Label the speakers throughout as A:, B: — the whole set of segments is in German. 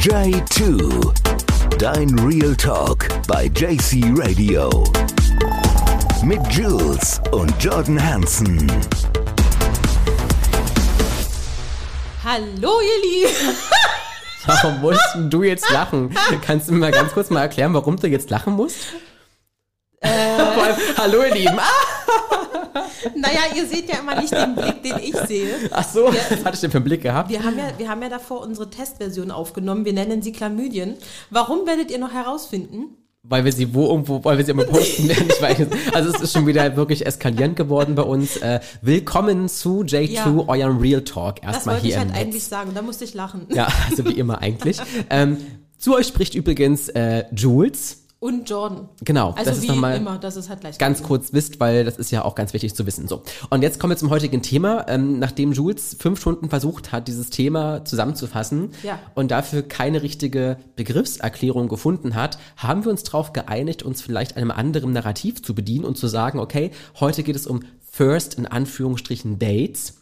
A: J2. Dein Real Talk bei JC Radio. Mit Jules und Jordan Hansen.
B: Hallo, ihr Lieben.
C: Warum musst du jetzt lachen? Kannst du mir mal ganz kurz mal erklären, warum du jetzt lachen musst? Äh. allem, hallo ihr Lieben.
B: Naja, ihr seht ja immer nicht den Blick, den ich sehe.
C: Ach so, wir, was hatte ich denn für einen Blick gehabt?
B: Wir haben, ja, wir haben ja davor unsere Testversion aufgenommen. Wir nennen sie Chlamydien. Warum werdet ihr noch herausfinden?
C: weil wir sie wo irgendwo, weil wir sie immer posten werden. Ich weiß, also es ist schon wieder wirklich eskalierend geworden bei uns. Äh, willkommen zu J2, ja. eurem Real Talk.
B: Erstmal hier. Das wollte ich halt eigentlich sagen, da musste ich lachen.
C: Ja, also wie immer eigentlich. ähm, zu euch spricht übrigens äh, Jules.
B: Und Jordan.
C: Genau.
B: Also das wie ist noch mal immer, das ist halt gleich.
C: Ganz gewesen. kurz wisst, weil das ist ja auch ganz wichtig zu wissen. So. Und jetzt kommen wir zum heutigen Thema. Ähm, nachdem Jules fünf Stunden versucht hat, dieses Thema zusammenzufassen ja. und dafür keine richtige Begriffserklärung gefunden hat, haben wir uns darauf geeinigt, uns vielleicht einem anderen Narrativ zu bedienen und zu sagen, okay, heute geht es um First in Anführungsstrichen Dates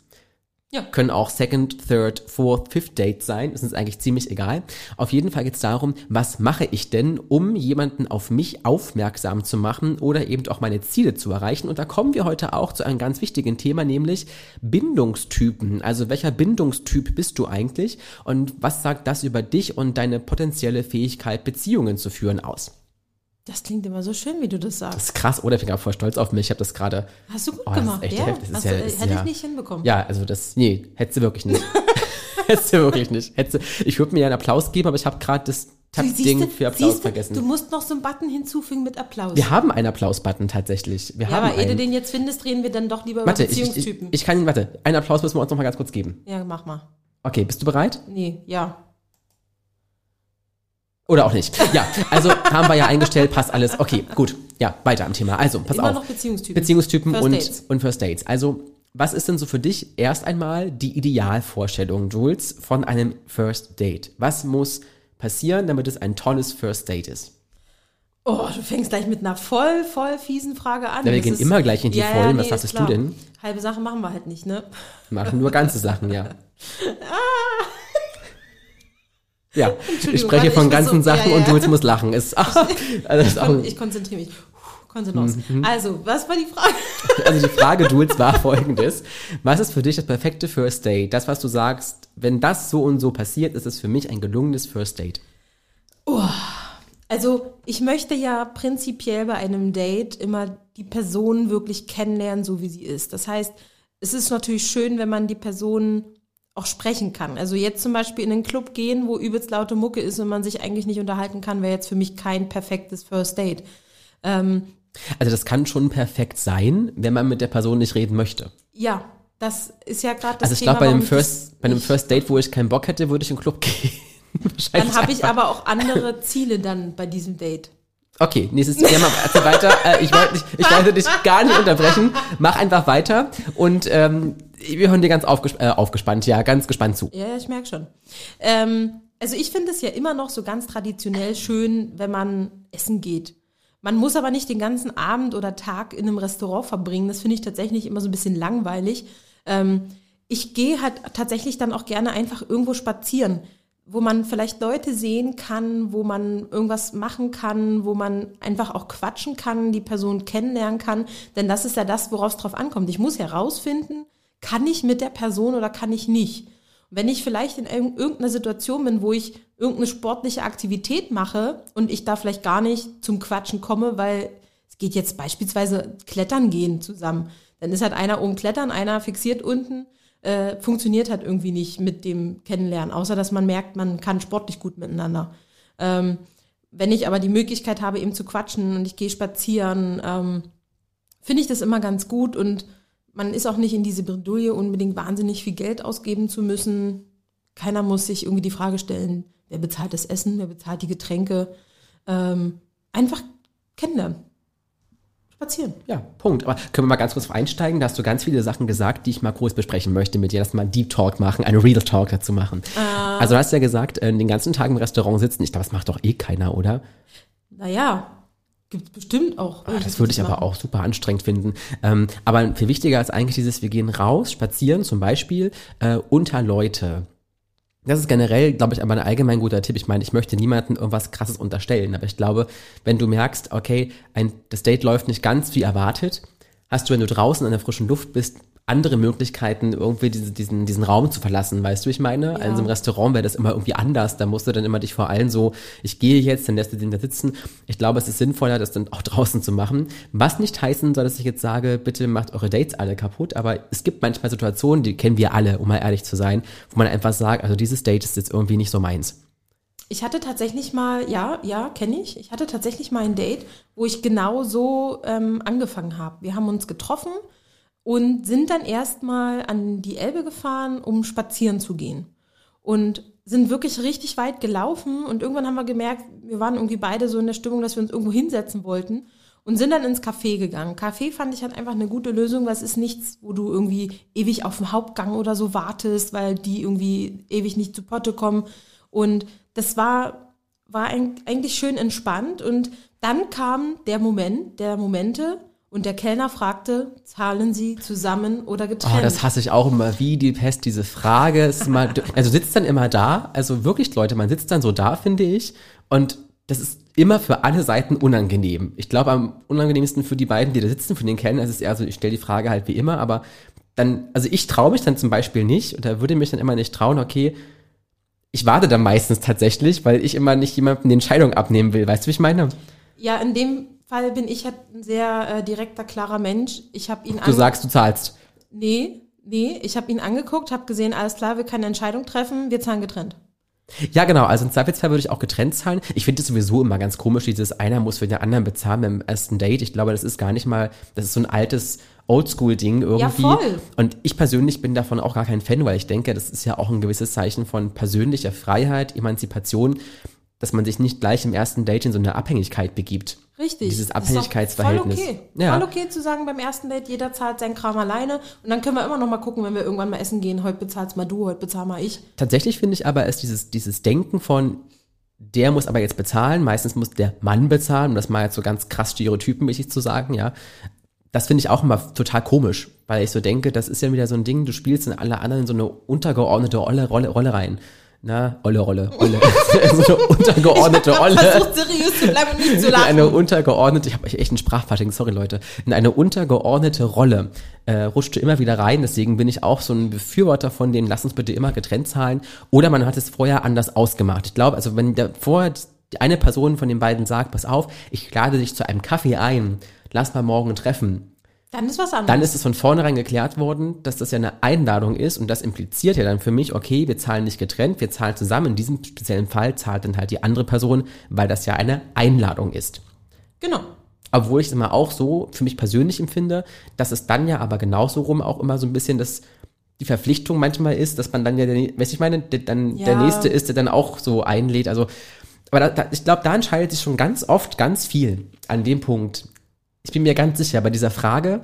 C: ja. Können auch Second, Third, Fourth, Fifth Date sein. Das ist eigentlich ziemlich egal. Auf jeden Fall geht es darum, was mache ich denn, um jemanden auf mich aufmerksam zu machen oder eben auch meine Ziele zu erreichen. Und da kommen wir heute auch zu einem ganz wichtigen Thema, nämlich Bindungstypen. Also welcher Bindungstyp bist du eigentlich und was sagt das über dich und deine potenzielle Fähigkeit, Beziehungen zu führen aus?
B: Das klingt immer so schön, wie du das sagst.
C: Das ist krass, oder? Ich bin gerade voll stolz auf mich. Ich habe das gerade.
B: Hast du gut oh, gemacht, ja?
C: Das
B: ja, das hätte ja, ich nicht hinbekommen.
C: Ja, also das, nee, hättest du wirklich nicht. hättest du wirklich nicht. Hättest ich würde mir ja einen Applaus geben, aber ich habe gerade das Tab-Ding für Applaus
B: du,
C: vergessen.
B: Du musst noch so einen Button hinzufügen mit Applaus.
C: Wir haben einen Applaus-Button tatsächlich. Wir
B: ja,
C: haben
B: aber ehe du den jetzt findest, reden wir dann doch lieber
C: warte,
B: über Beziehungstypen.
C: Ich, ich, ich kann, warte, einen Applaus müssen wir uns noch mal ganz kurz geben.
B: Ja, mach mal.
C: Okay, bist du bereit?
B: Nee, ja.
C: Oder auch nicht. Ja, also haben wir ja eingestellt, passt alles. Okay, gut. Ja, weiter am Thema. Also, pass
B: Immer
C: auf.
B: noch Beziehungstypen.
C: Beziehungstypen
B: First
C: und,
B: Dates.
C: und First Dates. Also, was ist denn so für dich erst einmal die Idealvorstellung, Jules, von einem First Date? Was muss passieren, damit es ein tolles First Date ist?
B: Oh, du fängst gleich mit einer voll, voll fiesen Frage an.
C: Ja, wir
B: Das
C: gehen
B: ist,
C: immer gleich in die
B: Ja,
C: Vollen.
B: nee,
C: Was
B: ist
C: sagst du denn?
B: Halbe Sachen machen wir halt nicht, ne?
C: Wir machen nur ganze Sachen, ja. Ja, ich spreche von
B: ich
C: ganzen
B: so-
C: Sachen
B: ja,
C: und
B: ja.
C: Jules muss lachen. Ist, also das ist auch,
B: Ich konzentriere mich.
C: Mhm.
B: Also, was war die Frage?
C: Also die Frage, Jules, war folgendes. Was ist für dich das perfekte First Date? Das, was du sagst, wenn das so und so passiert, ist es für mich ein gelungenes First Date.
B: Also, ich möchte ja prinzipiell bei einem Date immer die Person wirklich kennenlernen, so wie sie ist. Das heißt, es ist natürlich schön, wenn man die Person auch sprechen kann. Also jetzt zum Beispiel in einen Club gehen, wo übelst laute Mucke ist und man sich eigentlich nicht unterhalten kann, wäre jetzt für mich kein perfektes First Date. Ähm,
C: Also das kann schon perfekt sein, wenn man mit der Person nicht reden möchte.
B: ja, das ist ja gerade das
C: Also ich glaube, bei einem First, bei einem First Date, wo ich keinen Bock hätte, würde ich in den Club gehen.
B: Dann habe ich aber auch andere Ziele dann bei diesem Date.
C: Okay, nächstes mal erzähl weiter. Äh, ich wollte dich, ich wollte dich gar nicht unterbrechen. Mach einfach weiter und ähm, wir hören dir ganz aufges äh, aufgespannt, ja, ganz gespannt zu.
B: Ja, ja, ich merke schon. Ähm, also ich finde es ja immer noch so ganz traditionell schön, wenn man essen geht. Man muss aber nicht den ganzen Abend oder Tag in einem Restaurant verbringen. Das finde ich tatsächlich immer so ein bisschen langweilig. Ähm, ich gehe halt tatsächlich dann auch gerne einfach irgendwo spazieren, wo man vielleicht Leute sehen kann, wo man irgendwas machen kann, wo man einfach auch quatschen kann, die Person kennenlernen kann. Denn das ist ja das, worauf es drauf ankommt. Ich muss herausfinden, kann ich mit der Person oder kann ich nicht. Wenn ich vielleicht in irg- irgendeiner Situation bin, wo ich irgendeine sportliche Aktivität mache und ich da vielleicht gar nicht zum Quatschen komme, weil es geht jetzt beispielsweise Klettern gehen zusammen, dann ist halt einer oben klettern, einer fixiert unten, äh, funktioniert halt irgendwie nicht mit dem Kennenlernen, außer dass man merkt, man kann sportlich gut miteinander. Ähm, wenn ich aber die Möglichkeit habe, eben zu quatschen und ich gehe spazieren, ähm, finde ich das immer ganz gut und man ist auch nicht in diese Bredouille, unbedingt wahnsinnig viel Geld ausgeben zu müssen. Keiner muss sich irgendwie die Frage stellen, wer bezahlt das Essen, wer bezahlt die Getränke. Ähm, einfach kennenlernen. Spazieren.
C: Ja, Punkt. Aber können wir mal ganz kurz einsteigen? Da hast du ganz viele Sachen gesagt, die ich mal groß besprechen möchte mit dir, dass wir mal einen Deep Talk machen, einen Real Talk dazu machen. Also du hast ja gesagt, äh, den ganzen Tag im Restaurant sitzen. Ich glaube, das macht doch eh keiner, oder?
B: Naja, gibt bestimmt auch.
C: Ah, Das würde ich aber auch super anstrengend finden. Ähm, aber viel wichtiger ist eigentlich dieses, wir gehen raus, spazieren zum Beispiel äh, unter Leute. Das ist generell, glaube ich, aber ein allgemein guter Tipp. Ich meine, ich möchte niemandem irgendwas Krasses unterstellen, aber ich glaube, wenn du merkst, okay, ein, das Date läuft nicht ganz wie erwartet, hast du, wenn du draußen in der frischen Luft bist, andere Möglichkeiten, irgendwie diese, diesen, diesen Raum zu verlassen. Weißt du, ich meine? Ja. In so einem Restaurant wäre das immer irgendwie anders. Da musst du dann immer dich vor allem so, ich gehe jetzt, dann lässt du den da sitzen. Ich glaube, es ist sinnvoller, das dann auch draußen zu machen. Was nicht heißen soll, dass ich jetzt sage, bitte macht eure Dates alle kaputt. Aber es gibt manchmal Situationen, die kennen wir alle, um mal ehrlich zu sein, wo man einfach sagt, also dieses Date ist jetzt irgendwie nicht so meins.
B: Ich hatte tatsächlich mal, ja, ja, kenne ich. Ich hatte tatsächlich mal ein Date, wo ich genau so ähm, angefangen habe. Wir haben uns getroffen und sind dann erstmal an die Elbe gefahren, um spazieren zu gehen. Und sind wirklich richtig weit gelaufen und irgendwann haben wir gemerkt, wir waren irgendwie beide so in der Stimmung, dass wir uns irgendwo hinsetzen wollten und sind dann ins Café gegangen. Café fand ich halt einfach eine gute Lösung, weil es ist nichts, wo du irgendwie ewig auf dem Hauptgang oder so wartest, weil die irgendwie ewig nicht zu Potte kommen. Und das war, war eigentlich schön entspannt und dann kam der Moment, der Momente, und der Kellner fragte, zahlen Sie zusammen oder getrennt?
C: Oh, das hasse ich auch immer wie die Pest, diese Frage. Ist immer, also sitzt dann immer da, also wirklich Leute, man sitzt dann so da, finde ich. Und das ist immer für alle Seiten unangenehm. Ich glaube, am unangenehmsten für die beiden, die da sitzen, für den Kellner ist es eher so, ich stelle die Frage halt wie immer, aber dann, also ich traue mich dann zum Beispiel nicht und da würde mich dann immer nicht trauen, okay, ich warte dann meistens tatsächlich, weil ich immer nicht jemandem die Entscheidung abnehmen will. Weißt du, wie ich meine?
B: Ja, in dem Fall bin ich halt ein sehr äh, direkter, klarer Mensch. Ich habe ihn
C: Du sagst, du zahlst.
B: Nee, nee, ich habe ihn angeguckt, habe gesehen, alles klar, wir können eine Entscheidung treffen, wir zahlen getrennt.
C: Ja, genau. Also im Zweifelsfall würde ich auch getrennt zahlen. Ich finde es sowieso immer ganz komisch, dieses einer muss für den anderen bezahlen beim ersten Date. Ich glaube, das ist gar nicht mal, das ist so ein altes Oldschool-Ding irgendwie. Ja, voll. Und ich persönlich bin davon auch gar kein Fan, weil ich denke, das ist ja auch ein gewisses Zeichen von persönlicher Freiheit, Emanzipation, dass man sich nicht gleich im ersten Date in so eine Abhängigkeit begibt.
B: Richtig.
C: Dieses Abhängigkeitsverhältnis.
B: Voll okay. Ja. Voll okay zu sagen beim ersten Date, jeder zahlt seinen Kram alleine und dann können wir immer noch mal gucken, wenn wir irgendwann mal essen gehen, heute bezahlst mal du, heute bezahl mal ich.
C: Tatsächlich finde ich aber, ist dieses, dieses Denken von, der muss aber jetzt bezahlen, meistens muss der Mann bezahlen, um das mal jetzt so ganz krass stereotypenmäßig zu sagen, ja. Das finde ich auch immer total komisch, weil ich so denke, das ist ja wieder so ein Ding, du spielst in alle anderen so eine untergeordnete Rolle, Rolle, Rolle rein na, Olle Rolle, Olle. so eine untergeordnete ich Olle. versucht seriös zu bleiben und nicht zu lachen. Eine untergeordnete, ich habe echt einen Sprachfasching, sorry Leute. In eine untergeordnete Rolle äh, rutschte immer wieder rein, deswegen bin ich auch so ein Befürworter von denen, lass uns bitte immer getrennt zahlen. Oder man hat es vorher anders ausgemacht. Ich glaube, also wenn der vorher eine Person von den beiden sagt, pass auf, ich lade dich zu einem Kaffee ein, lass mal morgen treffen
B: dann ist was anderes.
C: Dann ist es von vornherein geklärt worden, dass das ja eine Einladung ist und das impliziert ja dann für mich, okay, wir zahlen nicht getrennt, wir zahlen zusammen. In diesem speziellen Fall zahlt dann halt die andere Person, weil das ja eine Einladung ist.
B: Genau.
C: Obwohl ich es immer auch so für mich persönlich empfinde, dass es dann ja aber genauso rum auch immer so ein bisschen das die Verpflichtung manchmal ist, dass man dann ja, der, weißt ich meine, der, dann ja. der nächste ist, der dann auch so einlädt. Also, aber da, da, ich glaube, da entscheidet sich schon ganz oft ganz viel an dem Punkt ich bin mir ganz sicher, bei dieser Frage,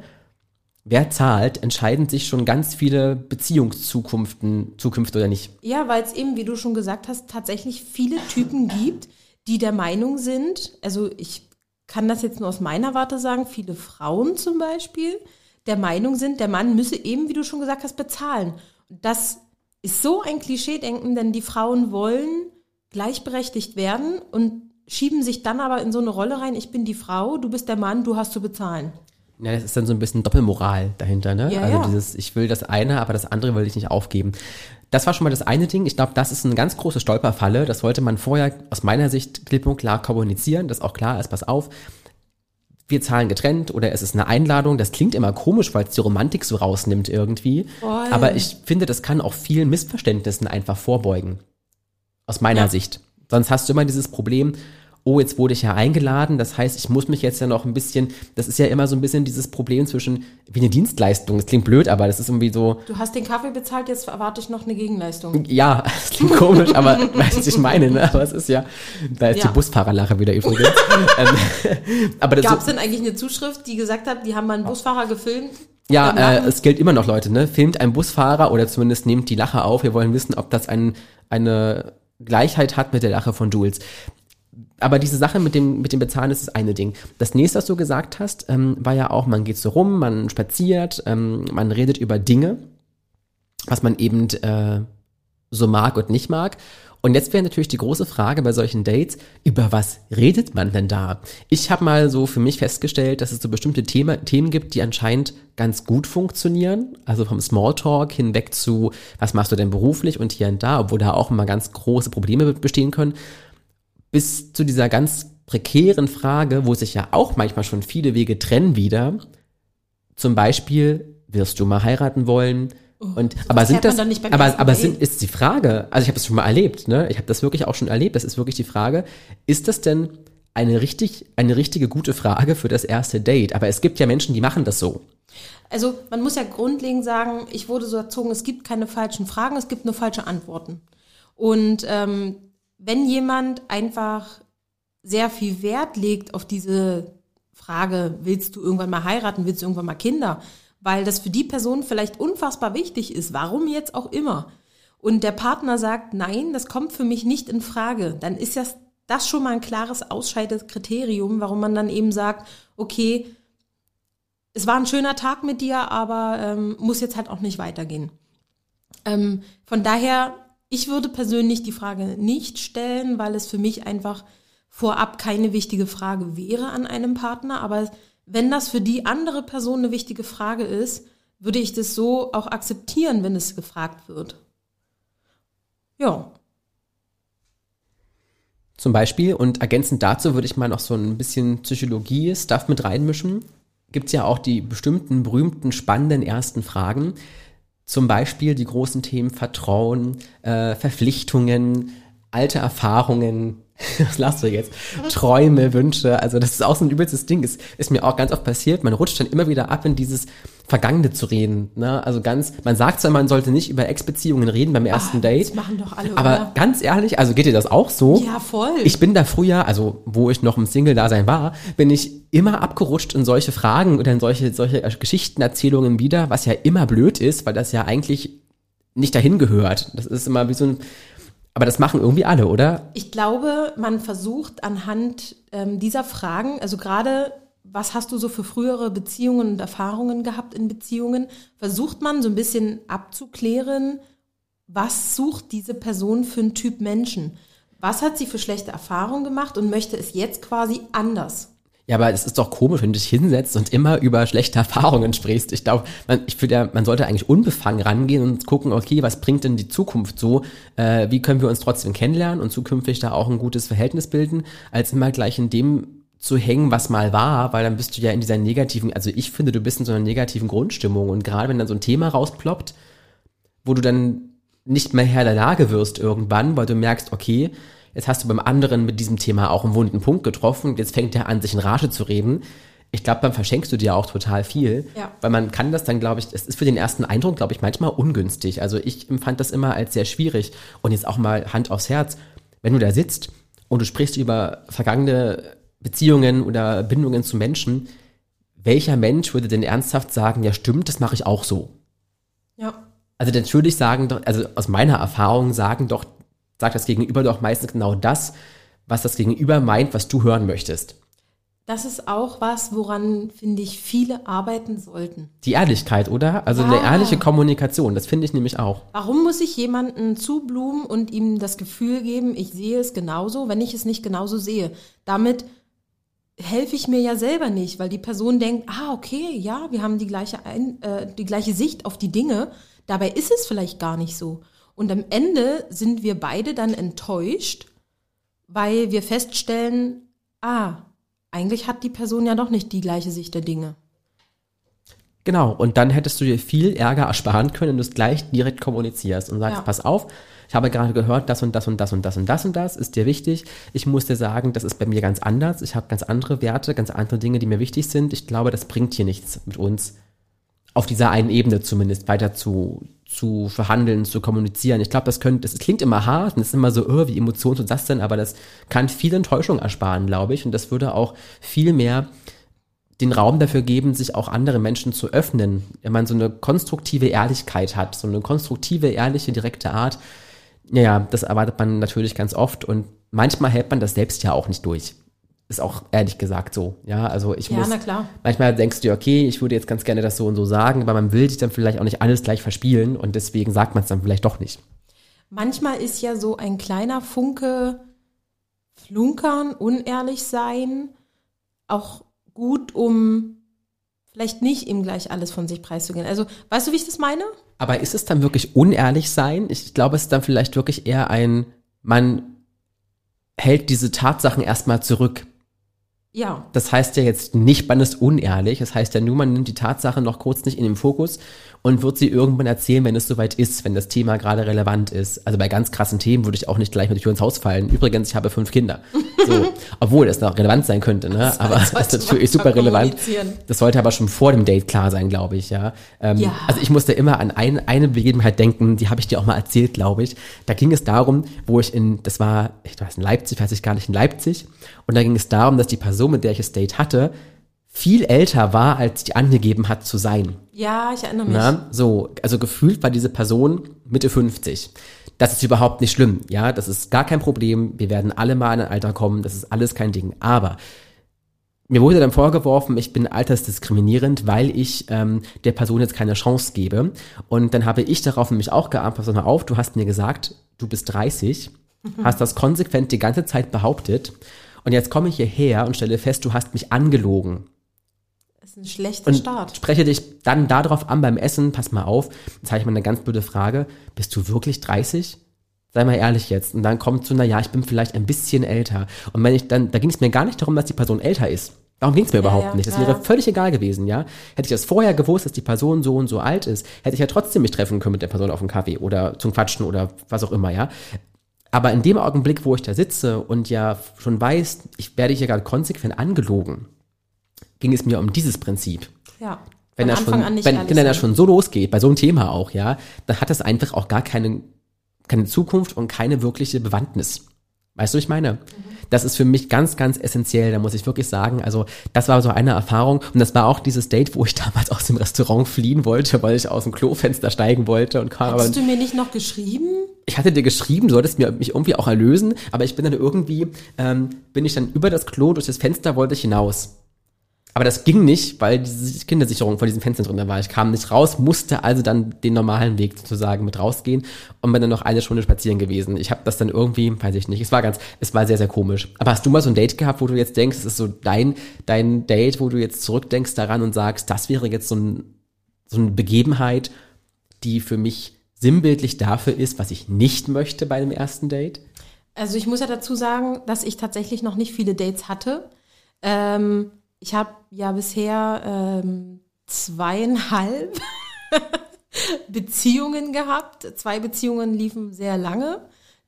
C: wer zahlt, entscheiden sich schon ganz viele Beziehungszukünften, Zukünfte oder nicht.
B: Ja, weil es eben, wie du schon gesagt hast, tatsächlich viele Typen gibt, die der Meinung sind, also ich kann das jetzt nur aus meiner Warte sagen, viele Frauen zum Beispiel, der Meinung sind, der Mann müsse eben, wie du schon gesagt hast, bezahlen. Das ist so ein Klischee-Denken, denn die Frauen wollen gleichberechtigt werden und schieben sich dann aber in so eine Rolle rein, ich bin die Frau, du bist der Mann, du hast zu bezahlen.
C: Ja, das ist dann so ein bisschen Doppelmoral dahinter, ne? Ja, also ja. dieses, ich will das eine, aber das andere will ich nicht aufgeben. Das war schon mal das eine Ding. Ich glaube, das ist eine ganz große Stolperfalle. Das sollte man vorher aus meiner Sicht klipp und klar kommunizieren, dass auch klar ist, pass auf, wir zahlen getrennt oder es ist eine Einladung. Das klingt immer komisch, weil es die Romantik so rausnimmt irgendwie. Voll. Aber ich finde, das kann auch vielen Missverständnissen einfach vorbeugen. Aus meiner ja. Sicht. Sonst hast du immer dieses Problem, oh, jetzt wurde ich ja eingeladen, das heißt, ich muss mich jetzt ja noch ein bisschen, das ist ja immer so ein bisschen dieses Problem zwischen, wie eine Dienstleistung, das klingt blöd, aber das ist irgendwie so.
B: Du hast den Kaffee bezahlt, jetzt erwarte ich noch eine Gegenleistung.
C: Ja, das klingt komisch, aber weißt du, ich meine, ne? aber es ist ja, da ist ja. die Busfahrerlache wieder übrigens.
B: Ähm, aber Gab es so, denn eigentlich eine Zuschrift, die gesagt hat, die haben mal einen Busfahrer gefilmt?
C: Ja, äh, es gilt immer noch, Leute, ne? Filmt ein Busfahrer oder zumindest nehmt die Lache auf. Wir wollen wissen, ob das ein, eine Gleichheit hat mit der Lache von Jules. Aber diese Sache mit dem, mit dem Bezahlen ist das eine Ding. Das nächste, was du gesagt hast, ähm, war ja auch, man geht so rum, man spaziert, ähm, man redet über Dinge, was man eben äh, so mag und nicht mag. Und jetzt wäre natürlich die große Frage bei solchen Dates, über was redet man denn da? Ich habe mal so für mich festgestellt, dass es so bestimmte Thema, Themen gibt, die anscheinend ganz gut funktionieren. Also vom Smalltalk hinweg zu, was machst du denn beruflich und hier und da, obwohl da auch immer ganz große Probleme bestehen können, bis zu dieser ganz prekären Frage, wo sich ja auch manchmal schon viele Wege trennen wieder. Zum Beispiel, wirst du mal heiraten wollen? Oh, und aber sind das, aber aber sind ist die Frage, also ich habe das schon mal erlebt, ne? Ich habe das wirklich auch schon erlebt. Das ist wirklich die Frage, ist das denn eine richtig eine richtige gute Frage für das erste Date? Aber es gibt ja Menschen, die machen das so.
B: Also man muss ja grundlegend sagen, ich wurde so erzogen, es gibt keine falschen Fragen, es gibt nur falsche Antworten. Und ähm, wenn jemand einfach sehr viel Wert legt auf diese Frage, willst du irgendwann mal heiraten, willst du irgendwann mal Kinder, weil das für die Person vielleicht unfassbar wichtig ist, warum jetzt auch immer. Und der Partner sagt, nein, das kommt für mich nicht in Frage, dann ist ja das schon mal ein klares Ausscheidekriterium, warum man dann eben sagt, okay, es war ein schöner Tag mit dir, aber ähm, muss jetzt halt auch nicht weitergehen. Ähm, von daher, ich würde persönlich die Frage nicht stellen, weil es für mich einfach vorab keine wichtige Frage wäre an einem Partner, aber wenn das für die andere Person eine wichtige Frage ist, würde ich das so auch akzeptieren, wenn es gefragt wird. Ja.
C: Zum Beispiel, und ergänzend dazu würde ich mal noch so ein bisschen Psychologie-Stuff mit reinmischen. Gibt es ja auch die bestimmten, berühmten, spannenden ersten Fragen. Zum Beispiel die großen Themen Vertrauen, äh, Verpflichtungen, alte Erfahrungen, was lachst du jetzt? Träume, Wünsche, also das ist auch so ein übelstes Ding. Ist, ist mir auch ganz oft passiert. Man rutscht dann immer wieder ab in dieses Vergangene zu reden. Ne? Also ganz, man sagt zwar, man sollte nicht über Ex-Beziehungen reden beim ersten Ach, Date. Das
B: machen doch alle.
C: Aber oder? ganz ehrlich, also geht dir das auch so?
B: Ja, voll.
C: Ich bin da früher, also wo ich noch im Single-Dasein war, bin ich immer abgerutscht in solche Fragen oder in solche, solche Geschichtenerzählungen wieder, was ja immer blöd ist, weil das ja eigentlich nicht dahin gehört. Das ist immer wie so ein aber das machen irgendwie alle, oder?
B: Ich glaube, man versucht anhand ähm, dieser Fragen, also gerade was hast du so für frühere Beziehungen und Erfahrungen gehabt in Beziehungen, versucht man so ein bisschen abzuklären, was sucht diese Person für einen Typ Menschen? Was hat sie für schlechte Erfahrungen gemacht und möchte es jetzt quasi anders?
C: Ja, aber es ist doch komisch, wenn du dich hinsetzt und immer über schlechte Erfahrungen sprichst. Ich glaube, man, ich finde ja, man sollte eigentlich unbefangen rangehen und gucken, okay, was bringt denn die Zukunft so? Äh, wie können wir uns trotzdem kennenlernen und zukünftig da auch ein gutes Verhältnis bilden, als immer gleich in dem zu hängen, was mal war, weil dann bist du ja in dieser negativen, also ich finde, du bist in so einer negativen Grundstimmung und gerade wenn dann so ein Thema rausploppt, wo du dann nicht mehr Herr der Lage wirst irgendwann, weil du merkst, okay, Jetzt hast du beim anderen mit diesem Thema auch einen wunden Punkt getroffen. Jetzt fängt er an, sich in Rage zu reden. Ich glaube, dann verschenkst du dir auch total viel, ja. weil man kann das dann, glaube ich, es ist für den ersten Eindruck, glaube ich, manchmal ungünstig. Also ich empfand das immer als sehr schwierig. Und jetzt auch mal Hand aufs Herz, wenn du da sitzt und du sprichst über vergangene Beziehungen oder Bindungen zu Menschen, welcher Mensch würde denn ernsthaft sagen, ja stimmt, das mache ich auch so?
B: Ja.
C: Also natürlich sagen, also aus meiner Erfahrung sagen doch sagt das Gegenüber doch meistens genau das, was das Gegenüber meint, was du hören möchtest.
B: Das ist auch was, woran, finde ich, viele arbeiten sollten.
C: Die Ehrlichkeit, oder? Also ja. eine ehrliche Kommunikation, das finde ich nämlich auch.
B: Warum muss ich jemanden zublumen und ihm das Gefühl geben, ich sehe es genauso, wenn ich es nicht genauso sehe? Damit helfe ich mir ja selber nicht, weil die Person denkt, ah, okay, ja, wir haben die gleiche, Ein äh, die gleiche Sicht auf die Dinge. Dabei ist es vielleicht gar nicht so. Und am Ende sind wir beide dann enttäuscht, weil wir feststellen, ah, eigentlich hat die Person ja doch nicht die gleiche Sicht der Dinge.
C: Genau, und dann hättest du dir viel Ärger ersparen können, wenn du es gleich direkt kommunizierst und sagst, ja. pass auf, ich habe gerade gehört, das und das und das und das und das und das ist dir wichtig. Ich muss dir sagen, das ist bei mir ganz anders. Ich habe ganz andere Werte, ganz andere Dinge, die mir wichtig sind. Ich glaube, das bringt hier nichts mit uns auf dieser einen Ebene zumindest weiter zu, zu verhandeln, zu kommunizieren. Ich glaube, das könnte, das klingt immer hart und ist immer so, oh, wie Emotionen und das denn, aber das kann viel Enttäuschung ersparen, glaube ich. Und das würde auch viel mehr den Raum dafür geben, sich auch andere Menschen zu öffnen. Wenn man so eine konstruktive Ehrlichkeit hat, so eine konstruktive, ehrliche, direkte Art. Naja, das erwartet man natürlich ganz oft und manchmal hält man das selbst ja auch nicht durch ist auch ehrlich gesagt so. Ja, also ich
B: ja,
C: muss.
B: Na klar.
C: Manchmal denkst du, okay, ich würde jetzt ganz gerne das so und so sagen, aber man will sich dann vielleicht auch nicht alles gleich verspielen und deswegen sagt man es dann vielleicht doch nicht.
B: manchmal ist ja so ein kleiner Funke Flunkern, unehrlich sein auch gut, um vielleicht nicht ihm gleich alles von sich preiszugehen. Also, weißt du, wie ich das meine?
C: Aber ist es dann wirklich unehrlich sein? Ich glaube, es ist dann vielleicht wirklich eher ein, man hält diese Tatsachen erstmal zurück.
B: Ja.
C: Das heißt ja jetzt nicht, man ist unehrlich. Das heißt ja nur, man nimmt die Tatsache noch kurz nicht in den Fokus und wird sie irgendwann erzählen, wenn es soweit ist, wenn das Thema gerade relevant ist. Also bei ganz krassen Themen würde ich auch nicht gleich mit der Tür ins Haus fallen. Übrigens, ich habe fünf Kinder. So, obwohl das noch relevant sein könnte, ne? Das aber das ist natürlich super relevant. Das sollte aber schon vor dem Date klar sein, glaube ich, ja. Ähm, ja. Also ich musste immer an ein, eine Begebenheit denken, die habe ich dir auch mal erzählt, glaube ich. Da ging es darum, wo ich in, das war, ich weiß in Leipzig, weiß ich gar nicht, in Leipzig. Und da ging es darum, dass die Person, mit der ich das Date hatte, viel älter war, als die angegeben hat zu sein.
B: Ja, ich erinnere mich.
C: Na, so, also gefühlt war diese Person Mitte 50. Das ist überhaupt nicht schlimm, ja, das ist gar kein Problem. Wir werden alle mal in ein Alter kommen, das ist alles kein Ding. Aber mir wurde dann vorgeworfen, ich bin altersdiskriminierend, weil ich ähm, der Person jetzt keine Chance gebe. Und dann habe ich darauf nämlich auch geantwortet, pass mal auf, du hast mir gesagt, du bist 30, hast das konsequent die ganze Zeit behauptet. Und jetzt komme ich hierher und stelle fest, du hast mich angelogen
B: ist ein schlechter und Start.
C: Spreche dich dann darauf an beim Essen, pass mal auf, jetzt habe ich mal eine ganz blöde Frage, bist du wirklich 30? Sei mal ehrlich jetzt. Und dann kommt so, na ja, ich bin vielleicht ein bisschen älter. Und wenn ich dann, da ging es mir gar nicht darum, dass die Person älter ist. Darum ging es mir ja, überhaupt ja, nicht. Das ja. wäre völlig egal gewesen, ja. Hätte ich das vorher gewusst, dass die Person so und so alt ist, hätte ich ja trotzdem mich treffen können mit der Person auf dem Kaffee oder zum Quatschen oder was auch immer, ja. Aber in dem Augenblick, wo ich da sitze und ja schon weiß, ich werde hier gerade konsequent angelogen, ging es mir um dieses Prinzip.
B: Ja.
C: Wenn er, schon, wenn, wenn er schon so losgeht, bei so einem Thema auch, ja, dann hat das einfach auch gar keine, keine Zukunft und keine wirkliche Bewandtnis. Weißt du, ich meine? Mhm. Das ist für mich ganz, ganz essentiell. Da muss ich wirklich sagen, also das war so eine Erfahrung und das war auch dieses Date, wo ich damals aus dem Restaurant fliehen wollte, weil ich aus dem Klofenster steigen wollte und kam.
B: Hast du mir nicht noch geschrieben?
C: Ich hatte dir geschrieben, du solltest mir, mich irgendwie auch erlösen, aber ich bin dann irgendwie, ähm, bin ich dann über das Klo durch das Fenster wollte ich hinaus. Aber das ging nicht, weil diese Kindersicherung von diesen Fenstern drin war. Ich kam nicht raus, musste also dann den normalen Weg sozusagen mit rausgehen und bin dann noch eine Stunde spazieren gewesen. Ich habe das dann irgendwie, weiß ich nicht, es war ganz, es war sehr, sehr komisch. Aber hast du mal so ein Date gehabt, wo du jetzt denkst, es ist so dein, dein Date, wo du jetzt zurückdenkst daran und sagst, das wäre jetzt so, ein, so eine Begebenheit, die für mich sinnbildlich dafür ist, was ich nicht möchte bei dem ersten Date?
B: Also ich muss ja dazu sagen, dass ich tatsächlich noch nicht viele Dates hatte. Ähm, ich habe ja bisher ähm, zweieinhalb Beziehungen gehabt. Zwei Beziehungen liefen sehr lange.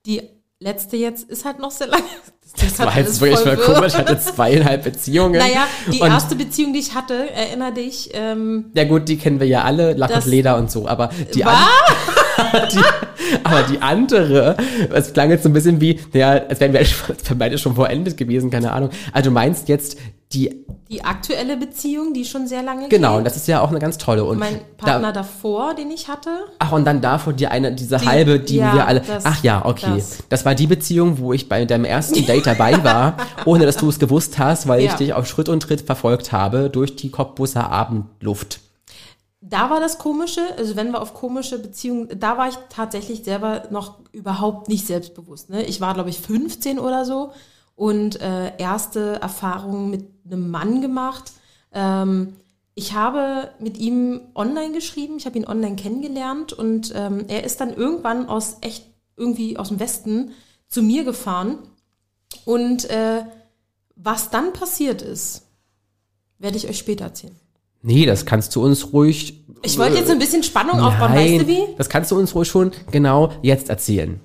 B: Die letzte jetzt ist halt noch sehr lange.
C: Das, das war jetzt wirklich mal komisch. Ich hatte zweieinhalb Beziehungen.
B: Naja, die erste Beziehung, die ich hatte, erinnere dich. Ähm,
C: ja gut, die kennen wir ja alle, Lack und Leder und so. Aber die,
B: an,
C: die, aber die andere, es klang jetzt so ein bisschen wie, ja, als wären wir beide schon vorendet gewesen, keine Ahnung. Also du meinst jetzt die
B: die aktuelle Beziehung, die schon sehr lange
C: Genau, geht. und das ist ja auch eine ganz tolle. Und
B: mein Partner da, davor, den ich hatte.
C: Ach, und dann davor die eine, diese die, halbe, die ja, wir alle. Das, ach ja, okay. Das. das. war die Beziehung, wo ich bei deinem ersten Date dabei war, ohne dass du es gewusst hast, weil ja. ich dich auf Schritt und Tritt verfolgt habe durch die Cottbusser Abendluft.
B: Da war das Komische, also wenn wir auf komische Beziehungen, da war ich tatsächlich selber noch überhaupt nicht selbstbewusst. Ne? Ich war, glaube ich, 15 oder so und äh, erste Erfahrungen mit einem Mann gemacht. Ähm, ich habe mit ihm online geschrieben, ich habe ihn online kennengelernt und ähm, er ist dann irgendwann aus echt irgendwie aus dem Westen zu mir gefahren. Und äh, was dann passiert ist, werde ich euch später erzählen.
C: Nee, das kannst du uns ruhig.
B: Ich wollte jetzt ein bisschen Spannung nein, aufbauen, weißt du wie?
C: Das kannst du uns ruhig schon genau jetzt erzählen.